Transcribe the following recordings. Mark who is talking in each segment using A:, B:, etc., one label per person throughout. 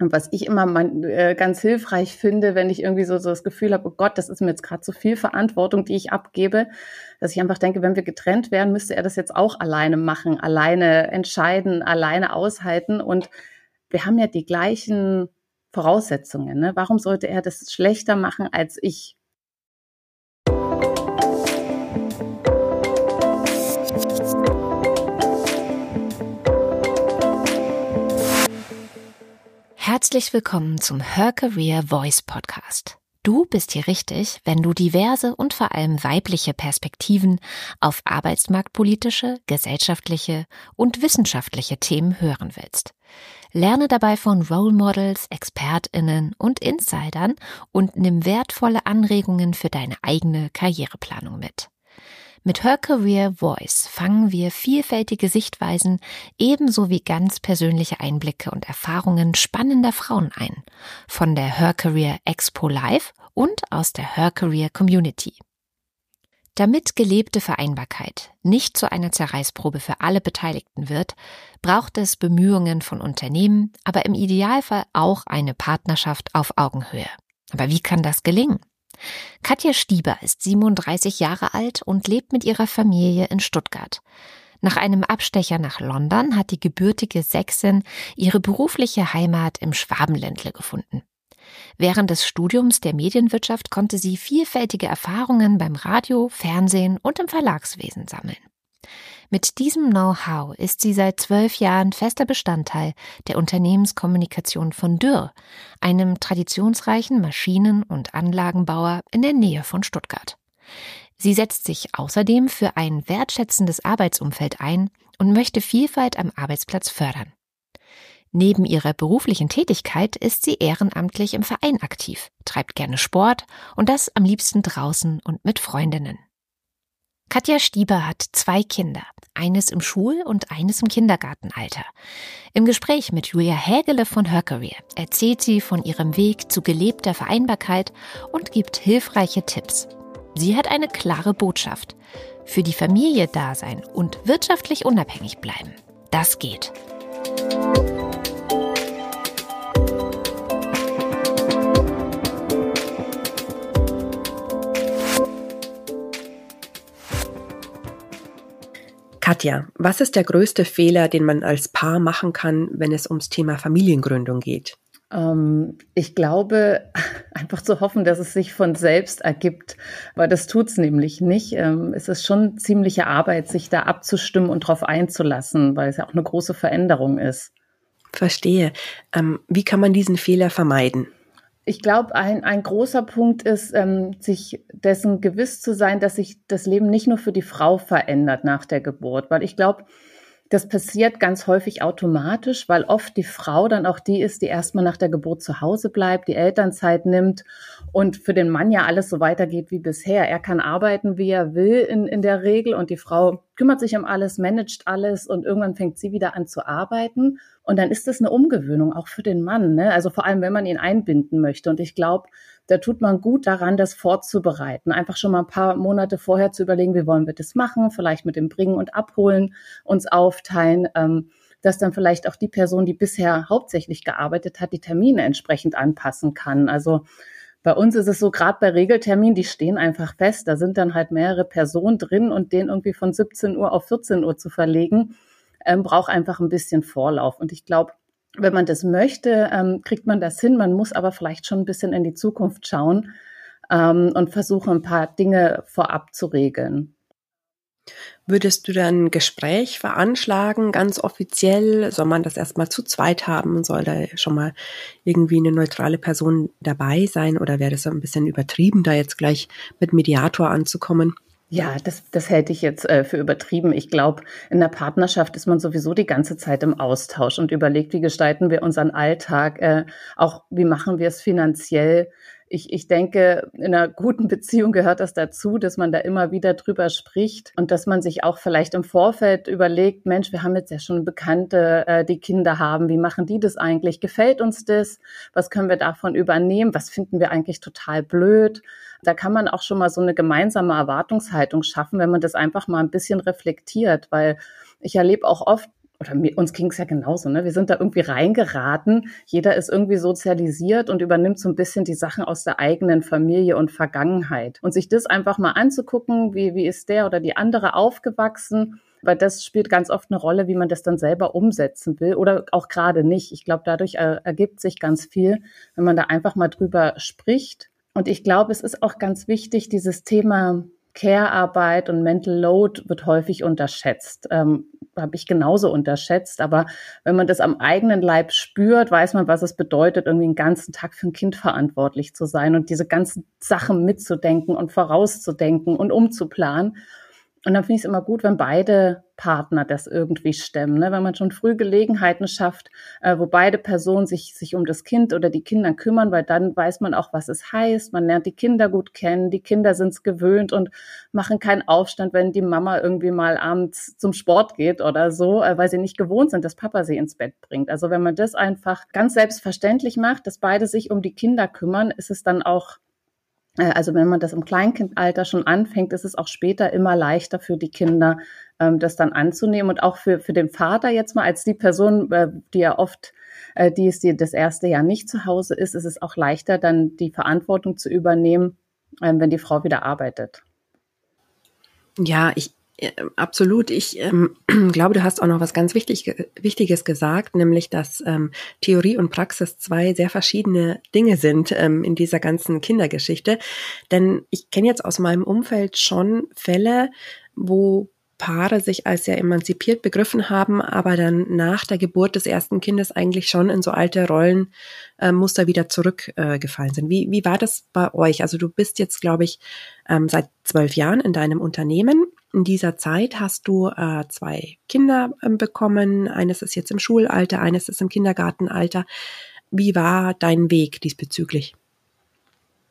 A: Und was ich immer mein, äh, ganz hilfreich finde, wenn ich irgendwie so, so das Gefühl habe, oh Gott, das ist mir jetzt gerade zu viel Verantwortung, die ich abgebe, dass ich einfach denke, wenn wir getrennt wären, müsste er das jetzt auch alleine machen, alleine entscheiden, alleine aushalten. Und wir haben ja die gleichen Voraussetzungen. Ne? Warum sollte er das schlechter machen als ich?
B: Herzlich willkommen zum Her Career Voice Podcast. Du bist hier richtig, wenn du diverse und vor allem weibliche Perspektiven auf arbeitsmarktpolitische, gesellschaftliche und wissenschaftliche Themen hören willst. Lerne dabei von Role Models, ExpertInnen und Insidern und nimm wertvolle Anregungen für deine eigene Karriereplanung mit. Mit Her Career Voice fangen wir vielfältige Sichtweisen ebenso wie ganz persönliche Einblicke und Erfahrungen spannender Frauen ein. Von der Her Career Expo Live und aus der Her Career Community. Damit gelebte Vereinbarkeit nicht zu einer Zerreißprobe für alle Beteiligten wird, braucht es Bemühungen von Unternehmen, aber im Idealfall auch eine Partnerschaft auf Augenhöhe. Aber wie kann das gelingen? Katja Stieber ist 37 Jahre alt und lebt mit ihrer Familie in Stuttgart. Nach einem Abstecher nach London hat die gebürtige Sächsin ihre berufliche Heimat im Schwabenländle gefunden. Während des Studiums der Medienwirtschaft konnte sie vielfältige Erfahrungen beim Radio, Fernsehen und im Verlagswesen sammeln. Mit diesem Know-how ist sie seit zwölf Jahren fester Bestandteil der Unternehmenskommunikation von Dürr, einem traditionsreichen Maschinen- und Anlagenbauer in der Nähe von Stuttgart. Sie setzt sich außerdem für ein wertschätzendes Arbeitsumfeld ein und möchte Vielfalt am Arbeitsplatz fördern. Neben ihrer beruflichen Tätigkeit ist sie ehrenamtlich im Verein aktiv, treibt gerne Sport und das am liebsten draußen und mit Freundinnen. Katja Stieber hat zwei Kinder, eines im Schul- und eines im Kindergartenalter. Im Gespräch mit Julia Hägele von Her Career erzählt sie von ihrem Weg zu gelebter Vereinbarkeit und gibt hilfreiche Tipps. Sie hat eine klare Botschaft. Für die Familie da sein und wirtschaftlich unabhängig bleiben. Das geht.
C: Katja, was ist der größte Fehler, den man als Paar machen kann, wenn es ums Thema Familiengründung geht?
A: Ähm, ich glaube, einfach zu hoffen, dass es sich von selbst ergibt, weil das tut es nämlich nicht. Ähm, es ist schon ziemliche Arbeit, sich da abzustimmen und darauf einzulassen, weil es ja auch eine große Veränderung ist.
C: Verstehe. Ähm, wie kann man diesen Fehler vermeiden?
A: Ich glaube, ein, ein großer Punkt ist, ähm, sich dessen gewiss zu sein, dass sich das Leben nicht nur für die Frau verändert nach der Geburt, weil ich glaube, das passiert ganz häufig automatisch, weil oft die Frau dann auch die ist, die erstmal nach der Geburt zu Hause bleibt, die Elternzeit nimmt und für den Mann ja alles so weitergeht wie bisher. Er kann arbeiten, wie er will in, in der Regel und die Frau kümmert sich um alles, managt alles und irgendwann fängt sie wieder an zu arbeiten. Und dann ist das eine Umgewöhnung, auch für den Mann. Ne? Also vor allem, wenn man ihn einbinden möchte. Und ich glaube, da tut man gut daran, das vorzubereiten. Einfach schon mal ein paar Monate vorher zu überlegen, wie wollen wir das machen, vielleicht mit dem Bringen und Abholen uns aufteilen, ähm, dass dann vielleicht auch die Person, die bisher hauptsächlich gearbeitet hat, die Termine entsprechend anpassen kann. Also bei uns ist es so, gerade bei Regelterminen, die stehen einfach fest. Da sind dann halt mehrere Personen drin und den irgendwie von 17 Uhr auf 14 Uhr zu verlegen, ähm, braucht einfach ein bisschen Vorlauf. Und ich glaube, wenn man das möchte, ähm, kriegt man das hin. Man muss aber vielleicht schon ein bisschen in die Zukunft schauen ähm, und versuchen, ein paar Dinge vorab zu regeln.
C: Würdest du dann ein Gespräch veranschlagen, ganz offiziell? Soll man das erstmal zu zweit haben? Soll da schon mal irgendwie eine neutrale Person dabei sein? Oder wäre das ein bisschen übertrieben, da jetzt gleich mit Mediator anzukommen?
A: Ja, das, das hätte ich jetzt äh, für übertrieben. Ich glaube, in der Partnerschaft ist man sowieso die ganze Zeit im Austausch und überlegt, wie gestalten wir unseren Alltag, äh, auch wie machen wir es finanziell, ich, ich denke, in einer guten Beziehung gehört das dazu, dass man da immer wieder drüber spricht und dass man sich auch vielleicht im Vorfeld überlegt, Mensch, wir haben jetzt ja schon Bekannte, äh, die Kinder haben, wie machen die das eigentlich? Gefällt uns das? Was können wir davon übernehmen? Was finden wir eigentlich total blöd? Da kann man auch schon mal so eine gemeinsame Erwartungshaltung schaffen, wenn man das einfach mal ein bisschen reflektiert, weil ich erlebe auch oft, oder uns ging es ja genauso, ne? Wir sind da irgendwie reingeraten. Jeder ist irgendwie sozialisiert und übernimmt so ein bisschen die Sachen aus der eigenen Familie und Vergangenheit. Und sich das einfach mal anzugucken, wie, wie ist der oder die andere aufgewachsen, weil das spielt ganz oft eine Rolle, wie man das dann selber umsetzen will oder auch gerade nicht. Ich glaube, dadurch ergibt sich ganz viel, wenn man da einfach mal drüber spricht. Und ich glaube, es ist auch ganz wichtig, dieses Thema Care-Arbeit und Mental Load wird häufig unterschätzt. Ähm, Habe ich genauso unterschätzt. Aber wenn man das am eigenen Leib spürt, weiß man, was es bedeutet, irgendwie einen ganzen Tag für ein Kind verantwortlich zu sein und diese ganzen Sachen mitzudenken und vorauszudenken und umzuplanen. Und dann finde ich es immer gut, wenn beide Partner das irgendwie stemmen. Ne? Wenn man schon früh Gelegenheiten schafft, äh, wo beide Personen sich, sich um das Kind oder die Kinder kümmern, weil dann weiß man auch, was es heißt. Man lernt die Kinder gut kennen, die Kinder sind es gewöhnt und machen keinen Aufstand, wenn die Mama irgendwie mal abends zum Sport geht oder so, äh, weil sie nicht gewohnt sind, dass Papa sie ins Bett bringt. Also wenn man das einfach ganz selbstverständlich macht, dass beide sich um die Kinder kümmern, ist es dann auch also wenn man das im Kleinkindalter schon anfängt, ist es auch später immer leichter für die Kinder, ähm, das dann anzunehmen und auch für, für den Vater jetzt mal als die Person, äh, die ja oft, äh, die ist die das erste Jahr nicht zu Hause ist, ist es auch leichter, dann die Verantwortung zu übernehmen, ähm, wenn die Frau wieder arbeitet.
C: Ja, ich, äh, absolut. Ich ähm, glaube, du hast auch noch was ganz wichtig, Wichtiges gesagt, nämlich, dass ähm, Theorie und Praxis zwei sehr verschiedene Dinge sind ähm, in dieser ganzen Kindergeschichte. Denn ich kenne jetzt aus meinem Umfeld schon Fälle, wo Paare sich als sehr emanzipiert begriffen haben, aber dann nach der Geburt des ersten Kindes eigentlich schon in so alte Rollenmuster äh, wieder zurückgefallen äh, sind. Wie, wie war das bei euch? Also du bist jetzt, glaube ich, ähm, seit zwölf Jahren in deinem Unternehmen. In dieser Zeit hast du äh, zwei Kinder äh, bekommen. Eines ist jetzt im Schulalter, eines ist im Kindergartenalter. Wie war dein Weg diesbezüglich?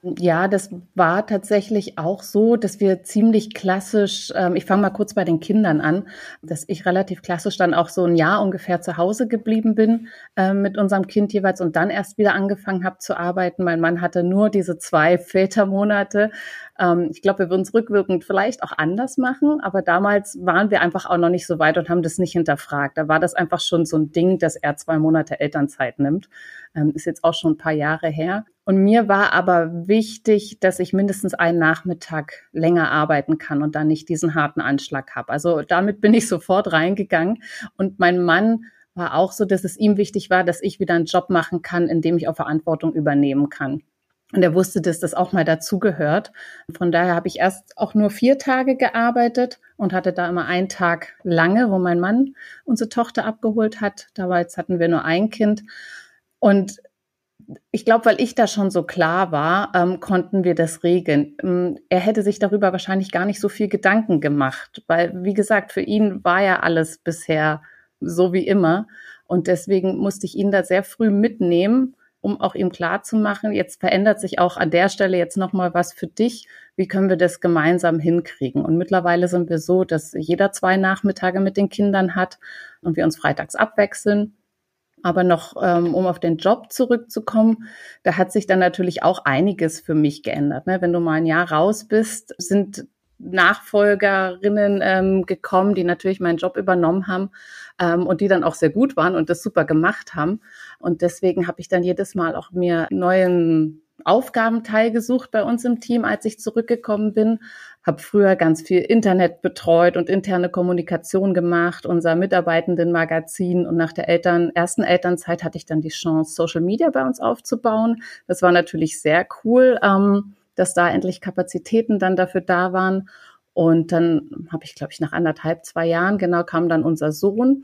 A: Ja, das war tatsächlich auch so, dass wir ziemlich klassisch, ähm, ich fange mal kurz bei den Kindern an, dass ich relativ klassisch dann auch so ein Jahr ungefähr zu Hause geblieben bin äh, mit unserem Kind jeweils und dann erst wieder angefangen habe zu arbeiten. Mein Mann hatte nur diese zwei Vätermonate. Ähm, ich glaube, wir würden es rückwirkend vielleicht auch anders machen, aber damals waren wir einfach auch noch nicht so weit und haben das nicht hinterfragt. Da war das einfach schon so ein Ding, dass er zwei Monate Elternzeit nimmt. Ähm, ist jetzt auch schon ein paar Jahre her. Und mir war aber wichtig, dass ich mindestens einen Nachmittag länger arbeiten kann und dann nicht diesen harten Anschlag habe. Also damit bin ich sofort reingegangen. Und mein Mann war auch so, dass es ihm wichtig war, dass ich wieder einen Job machen kann, in dem ich auch Verantwortung übernehmen kann. Und er wusste, dass das auch mal dazugehört. Von daher habe ich erst auch nur vier Tage gearbeitet und hatte da immer einen Tag lange, wo mein Mann unsere Tochter abgeholt hat. Damals hatten wir nur ein Kind. Und ich glaube, weil ich da schon so klar war, ähm, konnten wir das regeln. Ähm, er hätte sich darüber wahrscheinlich gar nicht so viel Gedanken gemacht, weil, wie gesagt, für ihn war ja alles bisher so wie immer. Und deswegen musste ich ihn da sehr früh mitnehmen, um auch ihm klar zu machen, jetzt verändert sich auch an der Stelle jetzt nochmal was für dich. Wie können wir das gemeinsam hinkriegen? Und mittlerweile sind wir so, dass jeder zwei Nachmittage mit den Kindern hat und wir uns freitags abwechseln aber noch, ähm, um auf den Job zurückzukommen, da hat sich dann natürlich auch einiges für mich geändert. Ne? Wenn du mal ein Jahr raus bist, sind Nachfolgerinnen ähm, gekommen, die natürlich meinen Job übernommen haben ähm, und die dann auch sehr gut waren und das super gemacht haben. Und deswegen habe ich dann jedes Mal auch mir neuen Aufgabenteil gesucht bei uns im Team, als ich zurückgekommen bin. Habe früher ganz viel Internet betreut und interne Kommunikation gemacht, unser Mitarbeitendenmagazin. Und nach der Eltern, ersten Elternzeit hatte ich dann die Chance, Social Media bei uns aufzubauen. Das war natürlich sehr cool, ähm, dass da endlich Kapazitäten dann dafür da waren. Und dann habe ich, glaube ich, nach anderthalb, zwei Jahren, genau, kam dann unser Sohn.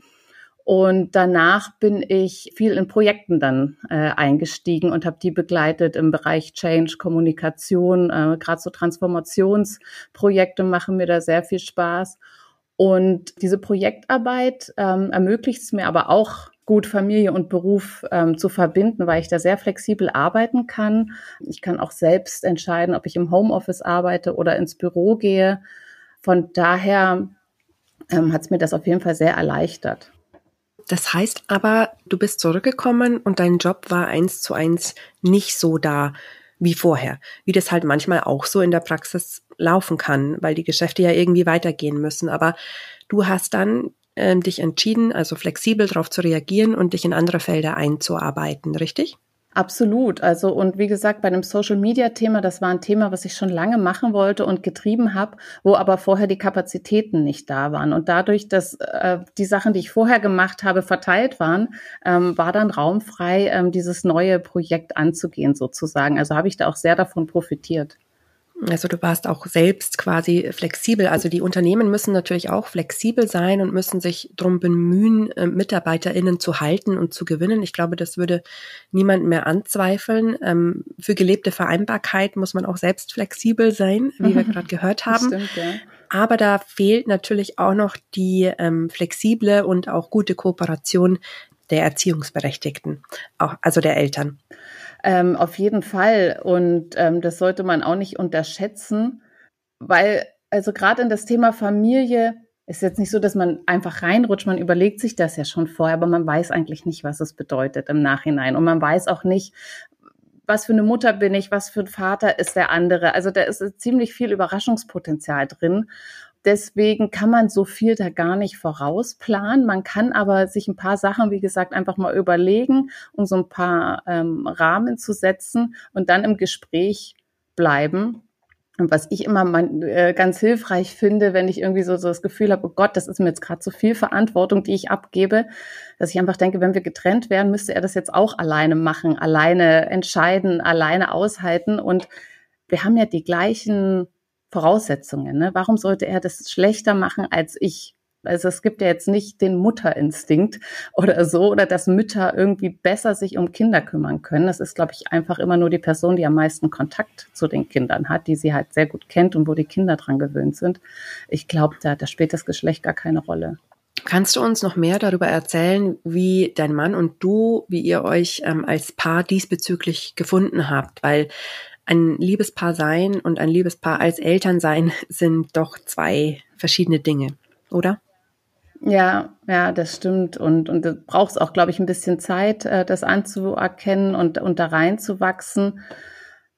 A: Und danach bin ich viel in Projekten dann äh, eingestiegen und habe die begleitet im Bereich Change, Kommunikation. Äh, Gerade so Transformationsprojekte machen mir da sehr viel Spaß. Und diese Projektarbeit ähm, ermöglicht es mir aber auch, gut Familie und Beruf ähm, zu verbinden, weil ich da sehr flexibel arbeiten kann. Ich kann auch selbst entscheiden, ob ich im Homeoffice arbeite oder ins Büro gehe. Von daher ähm, hat es mir das auf jeden Fall sehr erleichtert.
C: Das heißt aber, du bist zurückgekommen und dein Job war eins zu eins nicht so da wie vorher, wie das halt manchmal auch so in der Praxis laufen kann, weil die Geschäfte ja irgendwie weitergehen müssen. Aber du hast dann äh, dich entschieden, also flexibel darauf zu reagieren und dich in andere Felder einzuarbeiten, richtig?
A: Absolut. Also und wie gesagt, bei dem Social Media Thema, das war ein Thema, was ich schon lange machen wollte und getrieben habe, wo aber vorher die Kapazitäten nicht da waren. Und dadurch, dass äh, die Sachen, die ich vorher gemacht habe, verteilt waren, ähm, war dann raumfrei, ähm, dieses neue Projekt anzugehen sozusagen. Also habe ich da auch sehr davon profitiert.
C: Also du warst auch selbst quasi flexibel. Also die Unternehmen müssen natürlich auch flexibel sein und müssen sich darum bemühen, äh, MitarbeiterInnen zu halten und zu gewinnen. Ich glaube, das würde niemand mehr anzweifeln. Ähm, für gelebte Vereinbarkeit muss man auch selbst flexibel sein, wie mhm. wir gerade gehört haben. Stimmt, ja. Aber da fehlt natürlich auch noch die ähm, flexible und auch gute Kooperation der Erziehungsberechtigten, auch, also der Eltern.
A: Ähm, auf jeden Fall. Und ähm, das sollte man auch nicht unterschätzen, weil also gerade in das Thema Familie ist jetzt nicht so, dass man einfach reinrutscht. Man überlegt sich das ja schon vorher, aber man weiß eigentlich nicht, was es bedeutet im Nachhinein. Und man weiß auch nicht, was für eine Mutter bin ich, was für ein Vater ist der andere. Also da ist ziemlich viel Überraschungspotenzial drin. Deswegen kann man so viel da gar nicht vorausplanen. Man kann aber sich ein paar Sachen, wie gesagt, einfach mal überlegen, um so ein paar ähm, Rahmen zu setzen und dann im Gespräch bleiben. Und was ich immer mein, äh, ganz hilfreich finde, wenn ich irgendwie so, so das Gefühl habe, oh Gott, das ist mir jetzt gerade zu viel Verantwortung, die ich abgebe, dass ich einfach denke, wenn wir getrennt wären, müsste er das jetzt auch alleine machen, alleine entscheiden, alleine aushalten. Und wir haben ja die gleichen Voraussetzungen. Ne? Warum sollte er das schlechter machen als ich? Also es gibt ja jetzt nicht den Mutterinstinkt oder so, oder dass Mütter irgendwie besser sich um Kinder kümmern können. Das ist, glaube ich, einfach immer nur die Person, die am meisten Kontakt zu den Kindern hat, die sie halt sehr gut kennt und wo die Kinder dran gewöhnt sind. Ich glaube, da, da spielt das Geschlecht gar keine Rolle.
C: Kannst du uns noch mehr darüber erzählen, wie dein Mann und du, wie ihr euch ähm, als Paar diesbezüglich gefunden habt? Weil ein Liebespaar sein und ein Liebespaar als Eltern sein sind doch zwei verschiedene Dinge, oder?
A: Ja, ja, das stimmt. Und, und du brauchst auch, glaube ich, ein bisschen Zeit, äh, das anzuerkennen und, und da reinzuwachsen.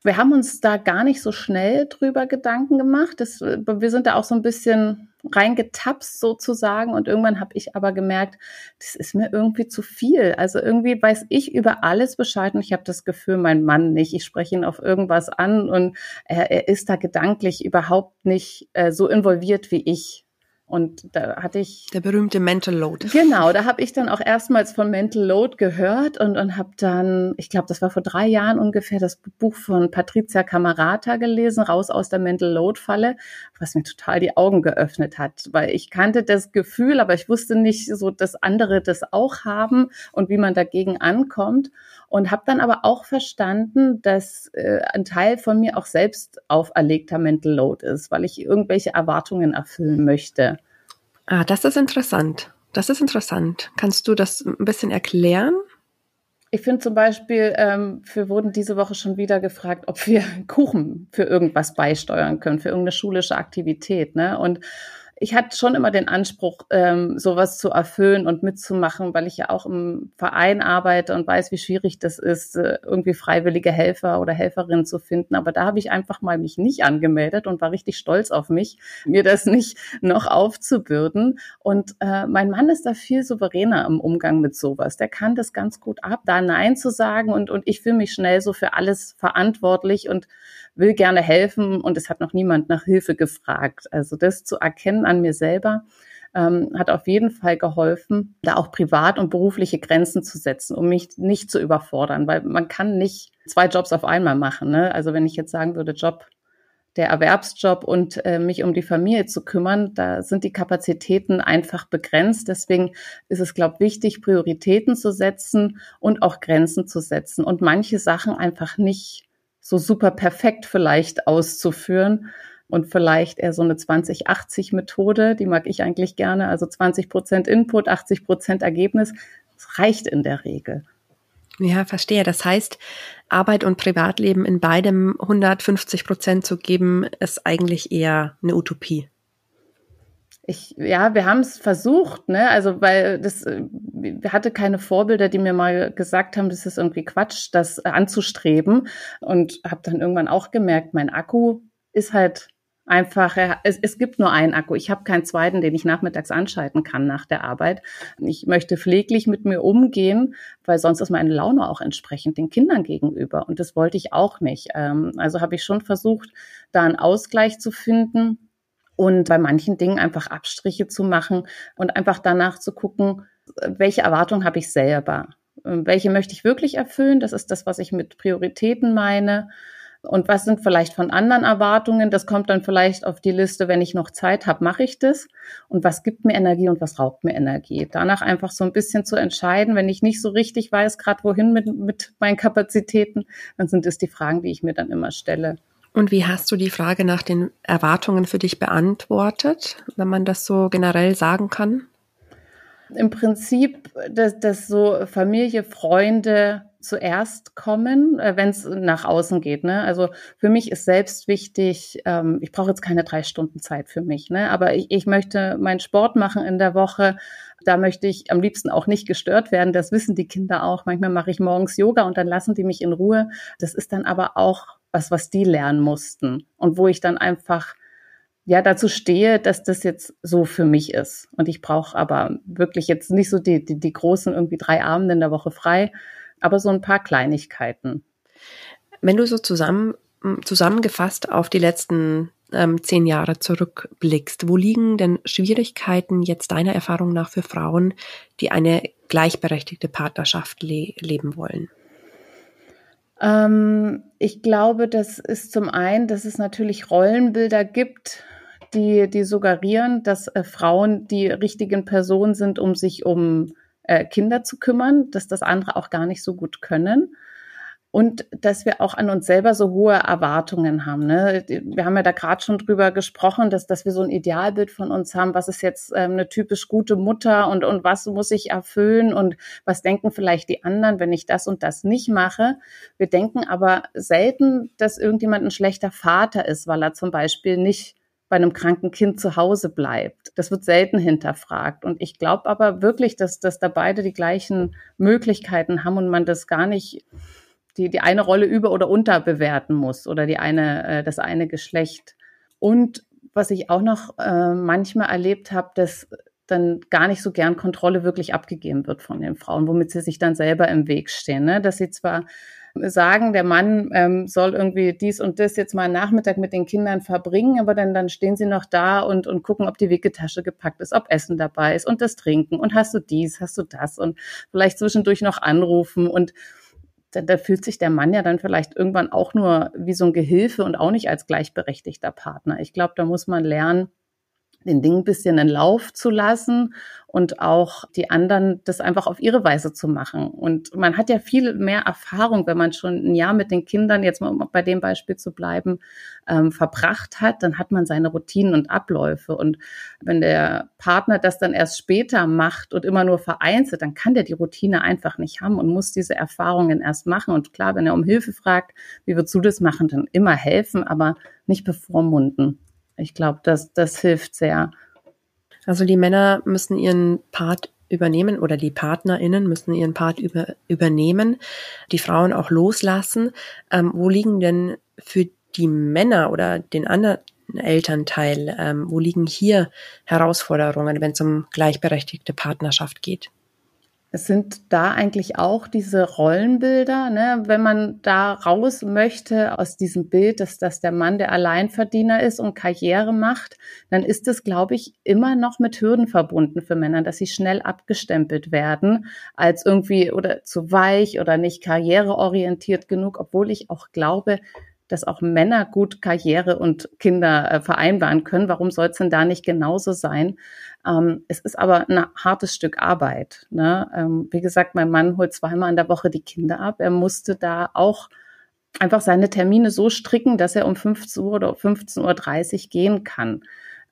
A: Wir haben uns da gar nicht so schnell drüber Gedanken gemacht. Das, wir sind da auch so ein bisschen reingetapst sozusagen und irgendwann habe ich aber gemerkt, das ist mir irgendwie zu viel. Also irgendwie weiß ich über alles Bescheid und ich habe das Gefühl, mein Mann nicht. Ich spreche ihn auf irgendwas an und er, er ist da gedanklich überhaupt nicht äh, so involviert wie ich. Und da hatte ich.
C: Der berühmte Mental Load.
A: Genau, da habe ich dann auch erstmals von Mental Load gehört und, und habe dann, ich glaube, das war vor drei Jahren ungefähr, das Buch von Patricia Camarata gelesen, Raus aus der Mental Load-Falle, was mir total die Augen geöffnet hat, weil ich kannte das Gefühl, aber ich wusste nicht so, dass andere das auch haben und wie man dagegen ankommt. Und habe dann aber auch verstanden, dass äh, ein Teil von mir auch selbst auferlegter Mental Load ist, weil ich irgendwelche Erwartungen erfüllen möchte.
C: Ah, das ist interessant. Das ist interessant. Kannst du das ein bisschen erklären?
A: Ich finde zum Beispiel, ähm, wir wurden diese Woche schon wieder gefragt, ob wir Kuchen für irgendwas beisteuern können, für irgendeine schulische Aktivität. Ne? Und ich hatte schon immer den Anspruch, ähm, sowas zu erfüllen und mitzumachen, weil ich ja auch im Verein arbeite und weiß, wie schwierig das ist, äh, irgendwie freiwillige Helfer oder Helferinnen zu finden. Aber da habe ich einfach mal mich nicht angemeldet und war richtig stolz auf mich, mir das nicht noch aufzubürden. Und äh, mein Mann ist da viel souveräner im Umgang mit sowas. Der kann das ganz gut ab, da Nein zu sagen und, und ich fühle mich schnell so für alles verantwortlich und will gerne helfen und es hat noch niemand nach Hilfe gefragt. Also das zu erkennen an mir selber ähm, hat auf jeden Fall geholfen, da auch privat und berufliche Grenzen zu setzen, um mich nicht zu überfordern, weil man kann nicht zwei Jobs auf einmal machen. Ne? Also wenn ich jetzt sagen würde, Job der Erwerbsjob und äh, mich um die Familie zu kümmern, da sind die Kapazitäten einfach begrenzt. Deswegen ist es, glaube ich, wichtig, Prioritäten zu setzen und auch Grenzen zu setzen und manche Sachen einfach nicht so super perfekt vielleicht auszuführen und vielleicht eher so eine 20-80-Methode, die mag ich eigentlich gerne, also 20 Prozent Input, 80 Prozent Ergebnis. Das reicht in der Regel.
C: Ja, verstehe. Das heißt, Arbeit und Privatleben in beidem 150 Prozent zu geben, ist eigentlich eher eine Utopie
A: ich, ja, wir haben es versucht, ne? Also weil das äh, hatte keine Vorbilder, die mir mal gesagt haben, das ist irgendwie Quatsch, das anzustreben. Und habe dann irgendwann auch gemerkt, mein Akku ist halt Einfach, es, es gibt nur einen Akku. Ich habe keinen zweiten, den ich nachmittags anschalten kann nach der Arbeit. Ich möchte pfleglich mit mir umgehen, weil sonst ist meine Laune auch entsprechend den Kindern gegenüber. Und das wollte ich auch nicht. Ähm, also habe ich schon versucht, da einen Ausgleich zu finden und bei manchen Dingen einfach Abstriche zu machen und einfach danach zu gucken, welche Erwartungen habe ich selber? Welche möchte ich wirklich erfüllen? Das ist das, was ich mit Prioritäten meine. Und was sind vielleicht von anderen Erwartungen? Das kommt dann vielleicht auf die Liste, wenn ich noch Zeit habe, mache ich das. Und was gibt mir Energie und was raubt mir Energie? Danach einfach so ein bisschen zu entscheiden, wenn ich nicht so richtig weiß, gerade wohin mit, mit meinen Kapazitäten, dann sind es die Fragen, die ich mir dann immer stelle.
C: Und wie hast du die Frage nach den Erwartungen für dich beantwortet, wenn man das so generell sagen kann?
A: Im Prinzip, dass, dass so Familie, Freunde, zuerst kommen, äh, wenn es nach außen geht. Ne? Also für mich ist selbst wichtig, ähm, ich brauche jetzt keine drei Stunden Zeit für mich, ne? aber ich, ich möchte meinen Sport machen in der Woche. Da möchte ich am liebsten auch nicht gestört werden. Das wissen die Kinder auch. Manchmal mache ich morgens Yoga und dann lassen die mich in Ruhe. Das ist dann aber auch was, was die lernen mussten und wo ich dann einfach ja dazu stehe, dass das jetzt so für mich ist. Und ich brauche aber wirklich jetzt nicht so die, die, die großen irgendwie drei Abende in der Woche frei, aber so ein paar Kleinigkeiten.
C: Wenn du so zusammen, zusammengefasst auf die letzten ähm, zehn Jahre zurückblickst, wo liegen denn Schwierigkeiten jetzt deiner Erfahrung nach für Frauen, die eine gleichberechtigte Partnerschaft le leben wollen?
A: Ähm, ich glaube, das ist zum einen, dass es natürlich Rollenbilder gibt, die, die suggerieren, dass äh, Frauen die richtigen Personen sind, um sich um äh, Kinder zu kümmern, dass das andere auch gar nicht so gut können. Und dass wir auch an uns selber so hohe Erwartungen haben. Ne? Wir haben ja da gerade schon drüber gesprochen, dass, dass wir so ein Idealbild von uns haben, was ist jetzt ähm, eine typisch gute Mutter und, und was muss ich erfüllen und was denken vielleicht die anderen, wenn ich das und das nicht mache. Wir denken aber selten, dass irgendjemand ein schlechter Vater ist, weil er zum Beispiel nicht bei einem kranken Kind zu Hause bleibt. Das wird selten hinterfragt. Und ich glaube aber wirklich, dass, dass da beide die gleichen Möglichkeiten haben und man das gar nicht, die, die eine Rolle über- oder unterbewerten muss oder die eine, äh, das eine Geschlecht. Und was ich auch noch äh, manchmal erlebt habe, dass dann gar nicht so gern Kontrolle wirklich abgegeben wird von den Frauen, womit sie sich dann selber im Weg stehen. Ne? Dass sie zwar sagen, der Mann ähm, soll irgendwie dies und das jetzt mal einen Nachmittag mit den Kindern verbringen, aber dann, dann stehen sie noch da und, und gucken, ob die Wicketasche gepackt ist, ob Essen dabei ist und das Trinken und hast du dies, hast du das und vielleicht zwischendurch noch anrufen und da, da fühlt sich der Mann ja dann vielleicht irgendwann auch nur wie so ein Gehilfe und auch nicht als gleichberechtigter Partner. Ich glaube, da muss man lernen, den Ding ein bisschen in Lauf zu lassen und auch die anderen das einfach auf ihre Weise zu machen. Und man hat ja viel mehr Erfahrung, wenn man schon ein Jahr mit den Kindern, jetzt mal um bei dem Beispiel zu bleiben, ähm, verbracht hat, dann hat man seine Routinen und Abläufe. Und wenn der Partner das dann erst später macht und immer nur vereinzelt, dann kann der die Routine einfach nicht haben und muss diese Erfahrungen erst machen. Und klar, wenn er um Hilfe fragt, wie würdest du das machen, dann immer helfen, aber nicht bevormunden. Ich glaube, das, das hilft sehr.
C: Also die Männer müssen ihren Part übernehmen oder die PartnerInnen müssen ihren Part über, übernehmen, die Frauen auch loslassen. Ähm, wo liegen denn für die Männer oder den anderen Elternteil, ähm, wo liegen hier Herausforderungen, wenn es um gleichberechtigte Partnerschaft geht?
A: Es sind da eigentlich auch diese Rollenbilder, ne? wenn man da raus möchte aus diesem Bild, dass, dass der Mann der Alleinverdiener ist und Karriere macht, dann ist es, glaube ich, immer noch mit Hürden verbunden für Männer, dass sie schnell abgestempelt werden als irgendwie oder zu weich oder nicht karriereorientiert genug, obwohl ich auch glaube, dass auch Männer gut Karriere und Kinder äh, vereinbaren können. Warum soll es denn da nicht genauso sein? Ähm, es ist aber ein hartes Stück Arbeit. Ne? Ähm, wie gesagt, mein Mann holt zweimal in der Woche die Kinder ab. Er musste da auch einfach seine Termine so stricken, dass er um 15 Uhr oder 15.30 Uhr gehen kann.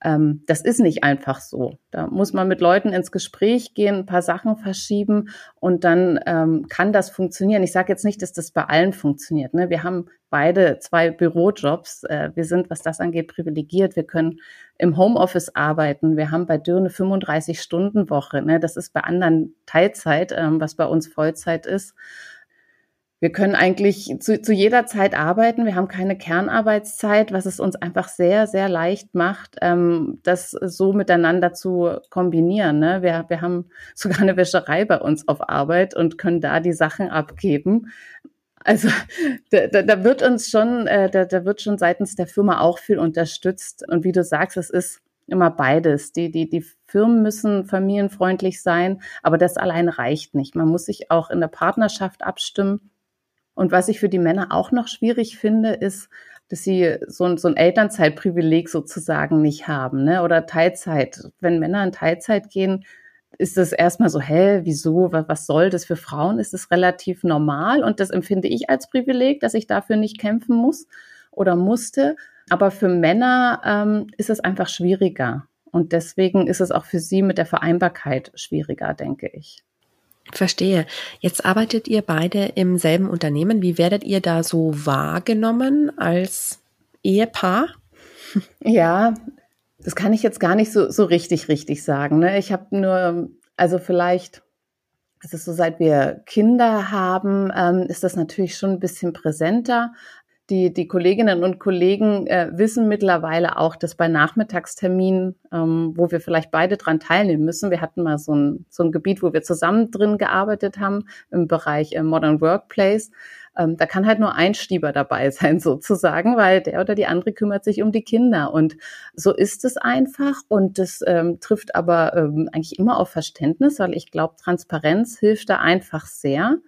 A: Ähm, das ist nicht einfach so. Da muss man mit Leuten ins Gespräch gehen, ein paar Sachen verschieben und dann ähm, kann das funktionieren. Ich sage jetzt nicht, dass das bei allen funktioniert. Ne? Wir haben beide zwei Bürojobs. Äh, wir sind, was das angeht, privilegiert. Wir können im Homeoffice arbeiten. Wir haben bei Dürr eine 35-Stunden-Woche. Ne? Das ist bei anderen Teilzeit, ähm, was bei uns Vollzeit ist wir können eigentlich zu, zu jeder Zeit arbeiten. Wir haben keine Kernarbeitszeit, was es uns einfach sehr, sehr leicht macht, ähm, das so miteinander zu kombinieren. Ne? Wir, wir haben sogar eine Wäscherei bei uns auf Arbeit und können da die Sachen abgeben. Also da, da, da wird uns schon, äh, da, da wird schon seitens der Firma auch viel unterstützt. Und wie du sagst, es ist immer beides. Die, die, die Firmen müssen familienfreundlich sein, aber das allein reicht nicht. Man muss sich auch in der Partnerschaft abstimmen. Und was ich für die Männer auch noch schwierig finde, ist, dass sie so ein, so ein Elternzeitprivileg sozusagen nicht haben, ne? Oder Teilzeit. Wenn Männer in Teilzeit gehen, ist das erstmal so, hä, wieso, was, soll das für Frauen? Ist es relativ normal und das empfinde ich als Privileg, dass ich dafür nicht kämpfen muss oder musste. Aber für Männer ähm, ist es einfach schwieriger und deswegen ist es auch für sie mit der Vereinbarkeit schwieriger, denke ich.
C: Verstehe. Jetzt arbeitet ihr beide im selben Unternehmen. Wie werdet ihr da so wahrgenommen als Ehepaar?
A: Ja, das kann ich jetzt gar nicht so, so richtig, richtig sagen. Ne? Ich habe nur, also vielleicht, es ist so, seit wir Kinder haben, ähm, ist das natürlich schon ein bisschen präsenter. Die, die Kolleginnen und Kollegen äh, wissen mittlerweile auch, dass bei Nachmittagsterminen, ähm, wo wir vielleicht beide dran teilnehmen müssen, wir hatten mal so ein, so ein Gebiet, wo wir zusammen drin gearbeitet haben im Bereich äh, Modern Workplace, ähm, da kann halt nur ein Stieber dabei sein sozusagen, weil der oder die andere kümmert sich um die Kinder. Und so ist es einfach. Und das ähm, trifft aber ähm, eigentlich immer auf Verständnis, weil ich glaube, Transparenz hilft da einfach sehr.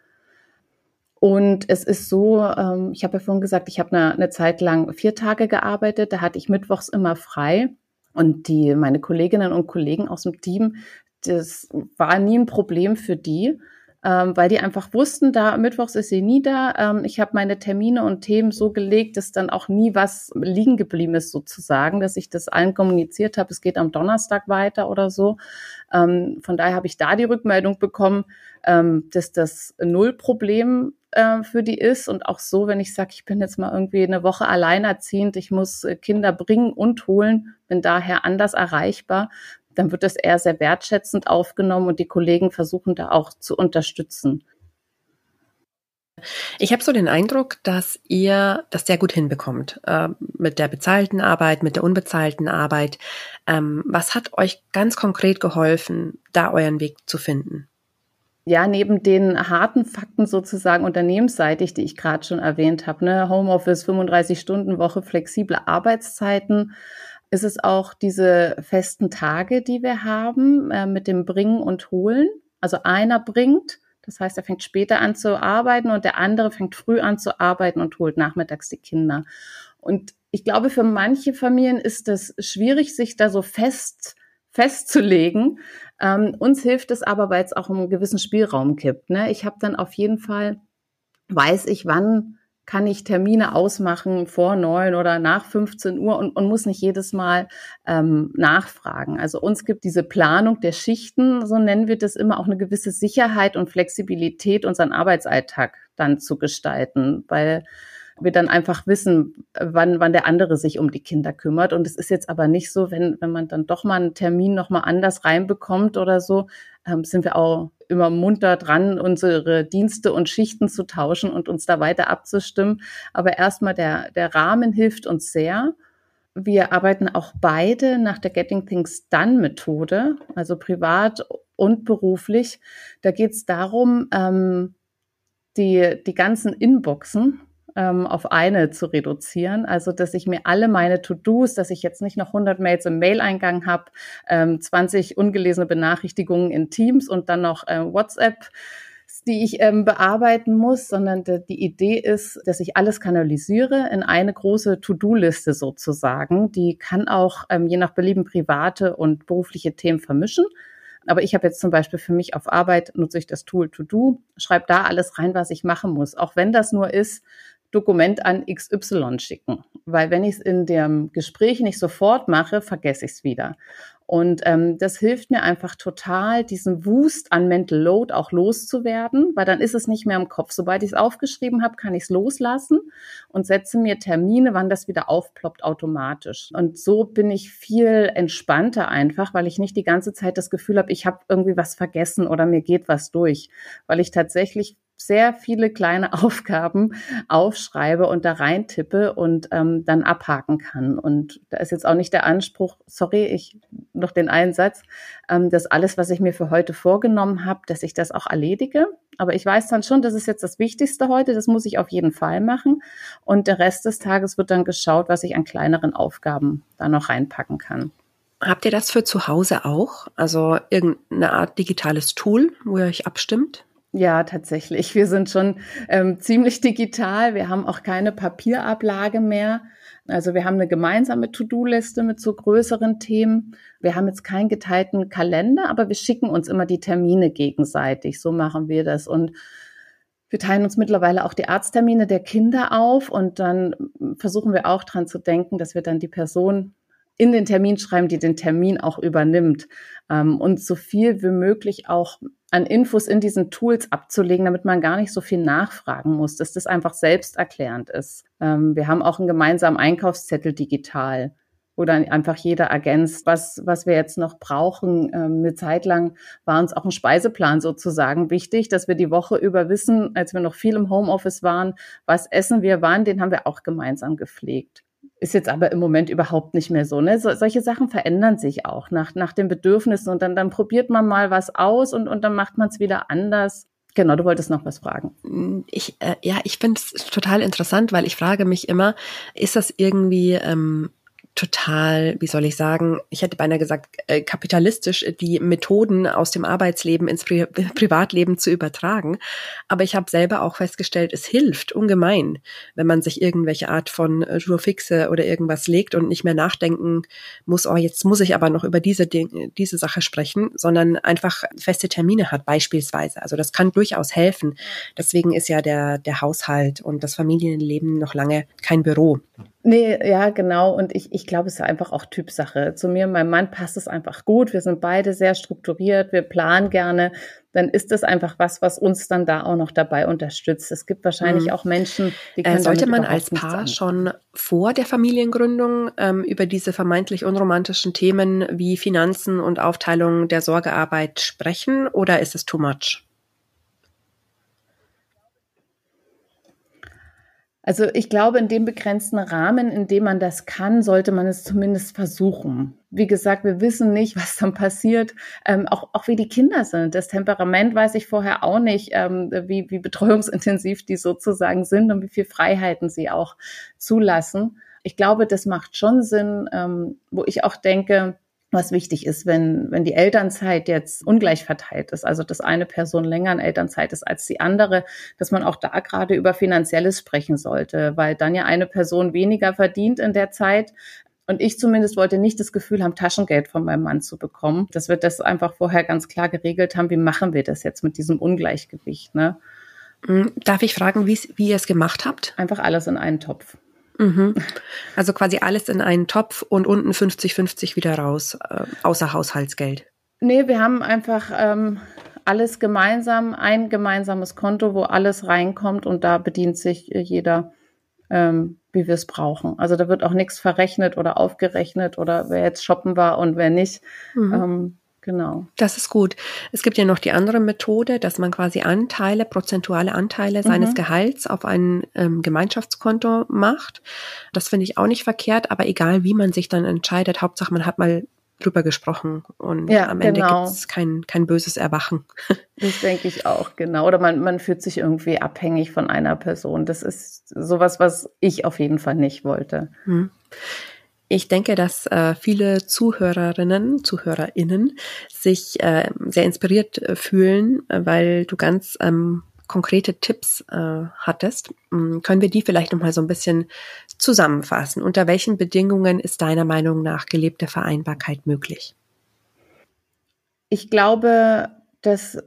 A: Und es ist so, ähm, ich habe ja vorhin gesagt, ich habe eine, eine Zeit lang vier Tage gearbeitet, da hatte ich mittwochs immer frei. Und die, meine Kolleginnen und Kollegen aus dem Team, das war nie ein Problem für die ähm, weil die einfach wussten, da mittwochs ist sie nie da. Ähm, ich habe meine Termine und Themen so gelegt, dass dann auch nie was liegen geblieben ist sozusagen, dass ich das allen kommuniziert habe, es geht am Donnerstag weiter oder so. Ähm, von daher habe ich da die Rückmeldung bekommen, ähm, dass das null Problem äh, für die ist und auch so, wenn ich sage, ich bin jetzt mal irgendwie eine Woche alleinerziehend, ich muss äh, Kinder bringen und holen, bin daher anders erreichbar, dann wird das eher sehr wertschätzend aufgenommen und die Kollegen versuchen da auch zu unterstützen.
C: Ich habe so den Eindruck, dass ihr das sehr gut hinbekommt äh, mit der bezahlten Arbeit, mit der unbezahlten Arbeit. Ähm, was hat euch ganz konkret geholfen, da euren Weg zu finden?
A: Ja, neben den harten Fakten sozusagen unternehmensseitig, die ich gerade schon erwähnt habe, ne, Homeoffice, 35 Stunden Woche, flexible Arbeitszeiten, ist es auch diese festen Tage, die wir haben äh, mit dem Bringen und Holen. Also einer bringt, das heißt, er fängt später an zu arbeiten und der andere fängt früh an zu arbeiten und holt nachmittags die Kinder. Und ich glaube, für manche Familien ist es schwierig, sich da so fest festzulegen. Ähm, uns hilft es aber, weil es auch einen gewissen Spielraum gibt. Ne? Ich habe dann auf jeden Fall, weiß ich, wann kann ich Termine ausmachen vor neun oder nach 15 Uhr und, und muss nicht jedes Mal ähm, nachfragen. Also uns gibt diese Planung der Schichten, so nennen wir das immer, auch eine gewisse Sicherheit und Flexibilität, unseren Arbeitsalltag dann zu gestalten, weil wir dann einfach wissen, wann, wann der andere sich um die Kinder kümmert. Und es ist jetzt aber nicht so, wenn, wenn man dann doch mal einen Termin noch mal anders reinbekommt oder so, ähm, sind wir auch immer munter dran, unsere Dienste und Schichten zu tauschen und uns da weiter abzustimmen. Aber erstmal der, der Rahmen hilft uns sehr. Wir arbeiten auch beide nach der Getting Things Done Methode, also privat und beruflich. Da geht es darum, ähm, die, die ganzen Inboxen ähm, auf eine zu reduzieren. Also, dass ich mir alle meine To-Dos, dass ich jetzt nicht noch 100 Mails im Mail-Eingang habe, ähm, 20 ungelesene Benachrichtigungen in Teams und dann noch äh, WhatsApp die ich ähm, bearbeiten muss, sondern de, die Idee ist, dass ich alles kanalisiere in eine große To-Do-Liste sozusagen. Die kann auch ähm, je nach Belieben private und berufliche Themen vermischen. Aber ich habe jetzt zum Beispiel für mich auf Arbeit nutze ich das Tool To Do, schreibe da alles rein, was ich machen muss. Auch wenn das nur ist, Dokument an XY schicken. Weil wenn ich es in dem Gespräch nicht sofort mache, vergesse ich es wieder. Und ähm, das hilft mir einfach total, diesen Wust an Mental Load auch loszuwerden, weil dann ist es nicht mehr im Kopf. Sobald ich es aufgeschrieben habe, kann ich es loslassen und setze mir Termine, wann das wieder aufploppt, automatisch. Und so bin ich viel entspannter einfach, weil ich nicht die ganze Zeit das Gefühl habe, ich habe irgendwie was vergessen oder mir geht was durch, weil ich tatsächlich sehr viele kleine Aufgaben aufschreibe und da reintippe und ähm, dann abhaken kann. Und da ist jetzt auch nicht der Anspruch, sorry, ich noch den einen Satz, ähm, dass alles, was ich mir für heute vorgenommen habe, dass ich das auch erledige. Aber ich weiß dann schon, das ist jetzt das Wichtigste heute, das muss ich auf jeden Fall machen. Und der Rest des Tages wird dann geschaut, was ich an kleineren Aufgaben da noch reinpacken kann.
C: Habt ihr das für zu Hause auch? Also irgendeine Art digitales Tool, wo ihr euch abstimmt?
A: Ja, tatsächlich. Wir sind schon ähm, ziemlich digital. Wir haben auch keine Papierablage mehr. Also wir haben eine gemeinsame To-Do-Liste mit so größeren Themen. Wir haben jetzt keinen geteilten Kalender, aber wir schicken uns immer die Termine gegenseitig. So machen wir das. Und wir teilen uns mittlerweile auch die Arzttermine der Kinder auf und dann versuchen wir auch dran zu denken, dass wir dann die Person in den Termin schreiben, die den Termin auch übernimmt ähm, und so viel wie möglich auch an Infos in diesen Tools abzulegen, damit man gar nicht so viel nachfragen muss, dass das einfach selbsterklärend ist. Ähm, wir haben auch einen gemeinsamen Einkaufszettel digital, wo dann einfach jeder ergänzt, was, was wir jetzt noch brauchen. Ähm, eine Zeit lang war uns auch ein Speiseplan sozusagen wichtig, dass wir die Woche über wissen, als wir noch viel im Homeoffice waren, was essen wir wann, den haben wir auch gemeinsam gepflegt. Ist jetzt aber im Moment überhaupt nicht mehr so. Ne? So, solche Sachen verändern sich auch nach, nach den Bedürfnissen und dann, dann probiert man mal was aus und, und dann macht man es wieder anders. Genau, du wolltest noch was fragen.
C: Ich, äh, ja, ich finde es total interessant, weil ich frage mich immer, ist das irgendwie ähm, total, wie soll ich sagen, ich hätte beinahe gesagt, äh, kapitalistisch die Methoden aus dem Arbeitsleben ins Pri Privatleben zu übertragen. Aber ich habe selber auch festgestellt, es hilft ungemein, wenn man sich irgendwelche Art von Jourfixe oder irgendwas legt und nicht mehr nachdenken muss, oh, jetzt muss ich aber noch über diese, diese Sache sprechen, sondern einfach feste Termine hat beispielsweise. Also das kann durchaus helfen. Deswegen ist ja der, der Haushalt und das Familienleben noch lange kein Büro.
A: Nee, ja, genau. Und ich, ich glaube, es ist einfach auch Typsache. Zu mir, meinem Mann passt es einfach gut. Wir sind beide sehr strukturiert. Wir planen gerne. Dann ist es einfach was, was uns dann da auch noch dabei unterstützt. Es gibt wahrscheinlich mhm. auch Menschen,
C: die können äh, Sollte man als Paar schon vor der Familiengründung ähm, über diese vermeintlich unromantischen Themen wie Finanzen und Aufteilung der Sorgearbeit sprechen oder ist es too much?
A: Also ich glaube, in dem begrenzten Rahmen, in dem man das kann, sollte man es zumindest versuchen. Wie gesagt, wir wissen nicht, was dann passiert, ähm, auch, auch wie die Kinder sind. Das Temperament weiß ich vorher auch nicht, ähm, wie, wie betreuungsintensiv die sozusagen sind und wie viel Freiheiten sie auch zulassen. Ich glaube, das macht schon Sinn, ähm, wo ich auch denke, was wichtig ist, wenn, wenn die Elternzeit jetzt ungleich verteilt ist, also dass eine Person länger in Elternzeit ist als die andere, dass man auch da gerade über Finanzielles sprechen sollte, weil dann ja eine Person weniger verdient in der Zeit. Und ich zumindest wollte nicht das Gefühl haben, Taschengeld von meinem Mann zu bekommen, dass wir das einfach vorher ganz klar geregelt haben, wie machen wir das jetzt mit diesem Ungleichgewicht. Ne?
C: Hm, darf ich fragen, wie ihr es gemacht habt?
A: Einfach alles in einen Topf.
C: Mhm. Also quasi alles in einen Topf und unten 50-50 wieder raus, äh, außer Haushaltsgeld.
A: Nee, wir haben einfach ähm, alles gemeinsam, ein gemeinsames Konto, wo alles reinkommt und da bedient sich jeder, ähm, wie wir es brauchen. Also da wird auch nichts verrechnet oder aufgerechnet oder wer jetzt shoppen war und wer nicht. Mhm. Ähm, Genau.
C: Das ist gut. Es gibt ja noch die andere Methode, dass man quasi Anteile, prozentuale Anteile mhm. seines Gehalts auf ein ähm, Gemeinschaftskonto macht. Das finde ich auch nicht verkehrt, aber egal wie man sich dann entscheidet, Hauptsache man hat mal drüber gesprochen und ja, am Ende genau. gibt es kein, kein böses Erwachen.
A: Das denke ich auch, genau. Oder man, man fühlt sich irgendwie abhängig von einer Person. Das ist sowas, was ich auf jeden Fall nicht wollte. Hm.
C: Ich denke, dass äh, viele Zuhörerinnen, Zuhörerinnen sich äh, sehr inspiriert äh, fühlen, weil du ganz ähm, konkrete Tipps äh, hattest. Ähm, können wir die vielleicht noch mal so ein bisschen zusammenfassen? Unter welchen Bedingungen ist deiner Meinung nach gelebte Vereinbarkeit möglich?
A: Ich glaube, dass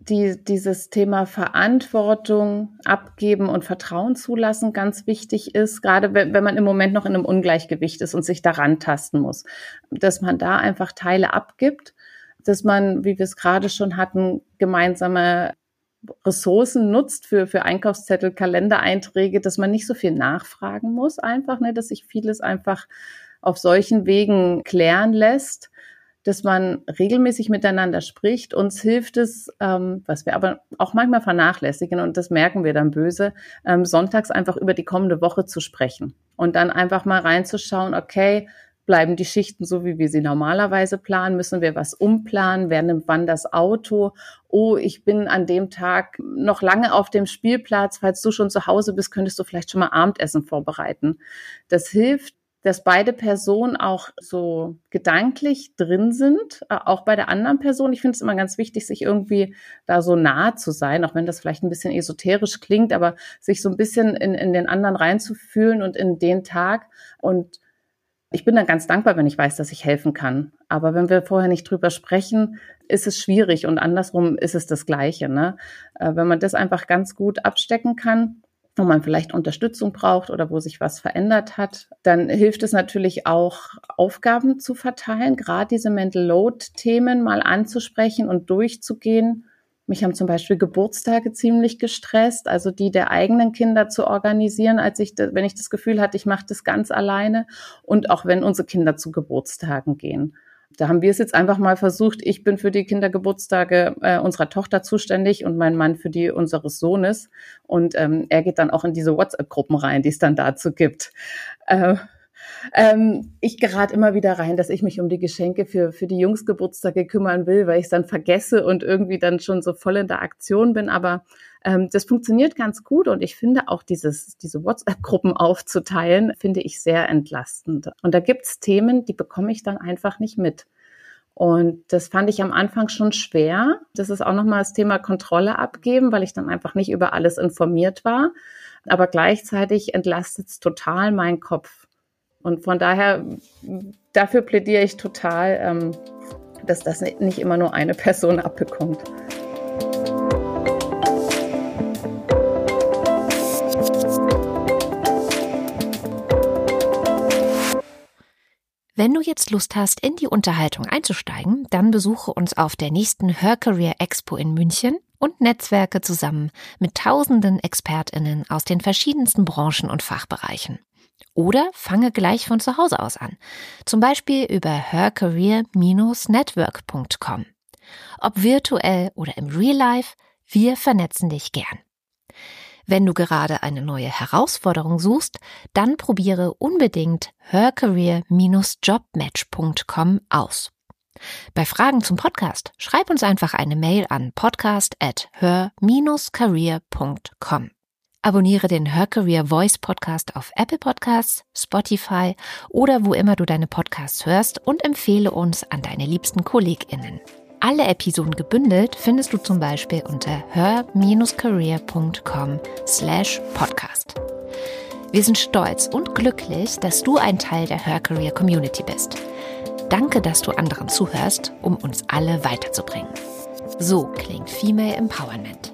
A: die, dieses Thema Verantwortung abgeben und Vertrauen zulassen ganz wichtig ist, gerade wenn, wenn man im Moment noch in einem Ungleichgewicht ist und sich daran tasten muss, dass man da einfach Teile abgibt, dass man, wie wir es gerade schon hatten, gemeinsame Ressourcen nutzt für, für Einkaufszettel, Kalendereinträge, dass man nicht so viel nachfragen muss einfach, ne, dass sich vieles einfach auf solchen Wegen klären lässt dass man regelmäßig miteinander spricht. Uns hilft es, ähm, was wir aber auch manchmal vernachlässigen und das merken wir dann böse, ähm, sonntags einfach über die kommende Woche zu sprechen und dann einfach mal reinzuschauen, okay, bleiben die Schichten so, wie wir sie normalerweise planen? Müssen wir was umplanen? Wer nimmt wann das Auto? Oh, ich bin an dem Tag noch lange auf dem Spielplatz. Falls du schon zu Hause bist, könntest du vielleicht schon mal Abendessen vorbereiten. Das hilft, dass beide Personen auch so gedanklich drin sind, auch bei der anderen Person. Ich finde es immer ganz wichtig, sich irgendwie da so nah zu sein, auch wenn das vielleicht ein bisschen esoterisch klingt, aber sich so ein bisschen in, in den anderen reinzufühlen und in den Tag und ich bin dann ganz dankbar, wenn ich weiß, dass ich helfen kann. Aber wenn wir vorher nicht drüber sprechen, ist es schwierig und andersrum ist es das Gleiche. Ne? Äh, wenn man das einfach ganz gut abstecken kann, wo man vielleicht Unterstützung braucht oder wo sich was verändert hat, dann hilft es natürlich auch, Aufgaben zu verteilen, gerade diese Mental Load-Themen mal anzusprechen und durchzugehen mich haben zum Beispiel Geburtstage ziemlich gestresst, also die der eigenen Kinder zu organisieren, als ich, wenn ich das Gefühl hatte, ich mache das ganz alleine und auch wenn unsere Kinder zu Geburtstagen gehen. Da haben wir es jetzt einfach mal versucht. Ich bin für die Kindergeburtstage äh, unserer Tochter zuständig und mein Mann für die unseres Sohnes. Und ähm, er geht dann auch in diese WhatsApp-Gruppen rein, die es dann dazu gibt. Äh, ähm, ich gerate immer wieder rein, dass ich mich um die Geschenke für, für die Jungsgeburtstage kümmern will, weil ich es dann vergesse und irgendwie dann schon so voll in der Aktion bin. Aber ähm, das funktioniert ganz gut und ich finde auch dieses, diese WhatsApp-Gruppen aufzuteilen, finde ich sehr entlastend. Und da gibt's Themen, die bekomme ich dann einfach nicht mit. Und das fand ich am Anfang schon schwer. Das ist auch nochmal das Thema Kontrolle abgeben, weil ich dann einfach nicht über alles informiert war. Aber gleichzeitig entlastet es total meinen Kopf. Und von daher, dafür plädiere ich total, ähm, dass das nicht immer nur eine Person abbekommt.
B: Wenn du jetzt Lust hast, in die Unterhaltung einzusteigen, dann besuche uns auf der nächsten Her Career Expo in München und Netzwerke zusammen mit tausenden ExpertInnen aus den verschiedensten Branchen und Fachbereichen. Oder fange gleich von zu Hause aus an. Zum Beispiel über hercareer-network.com. Ob virtuell oder im Real Life, wir vernetzen dich gern. Wenn du gerade eine neue Herausforderung suchst, dann probiere unbedingt hercareer-jobmatch.com aus. Bei Fragen zum Podcast schreib uns einfach eine Mail an podcast at her-career.com. Abonniere den Her Voice Podcast auf Apple Podcasts, Spotify oder wo immer du deine Podcasts hörst und empfehle uns an deine liebsten KollegInnen. Alle Episoden gebündelt findest du zum Beispiel unter her-career.com slash podcast. Wir sind stolz und glücklich, dass du ein Teil der Her Career Community bist. Danke, dass du anderen zuhörst, um uns alle weiterzubringen. So klingt Female Empowerment.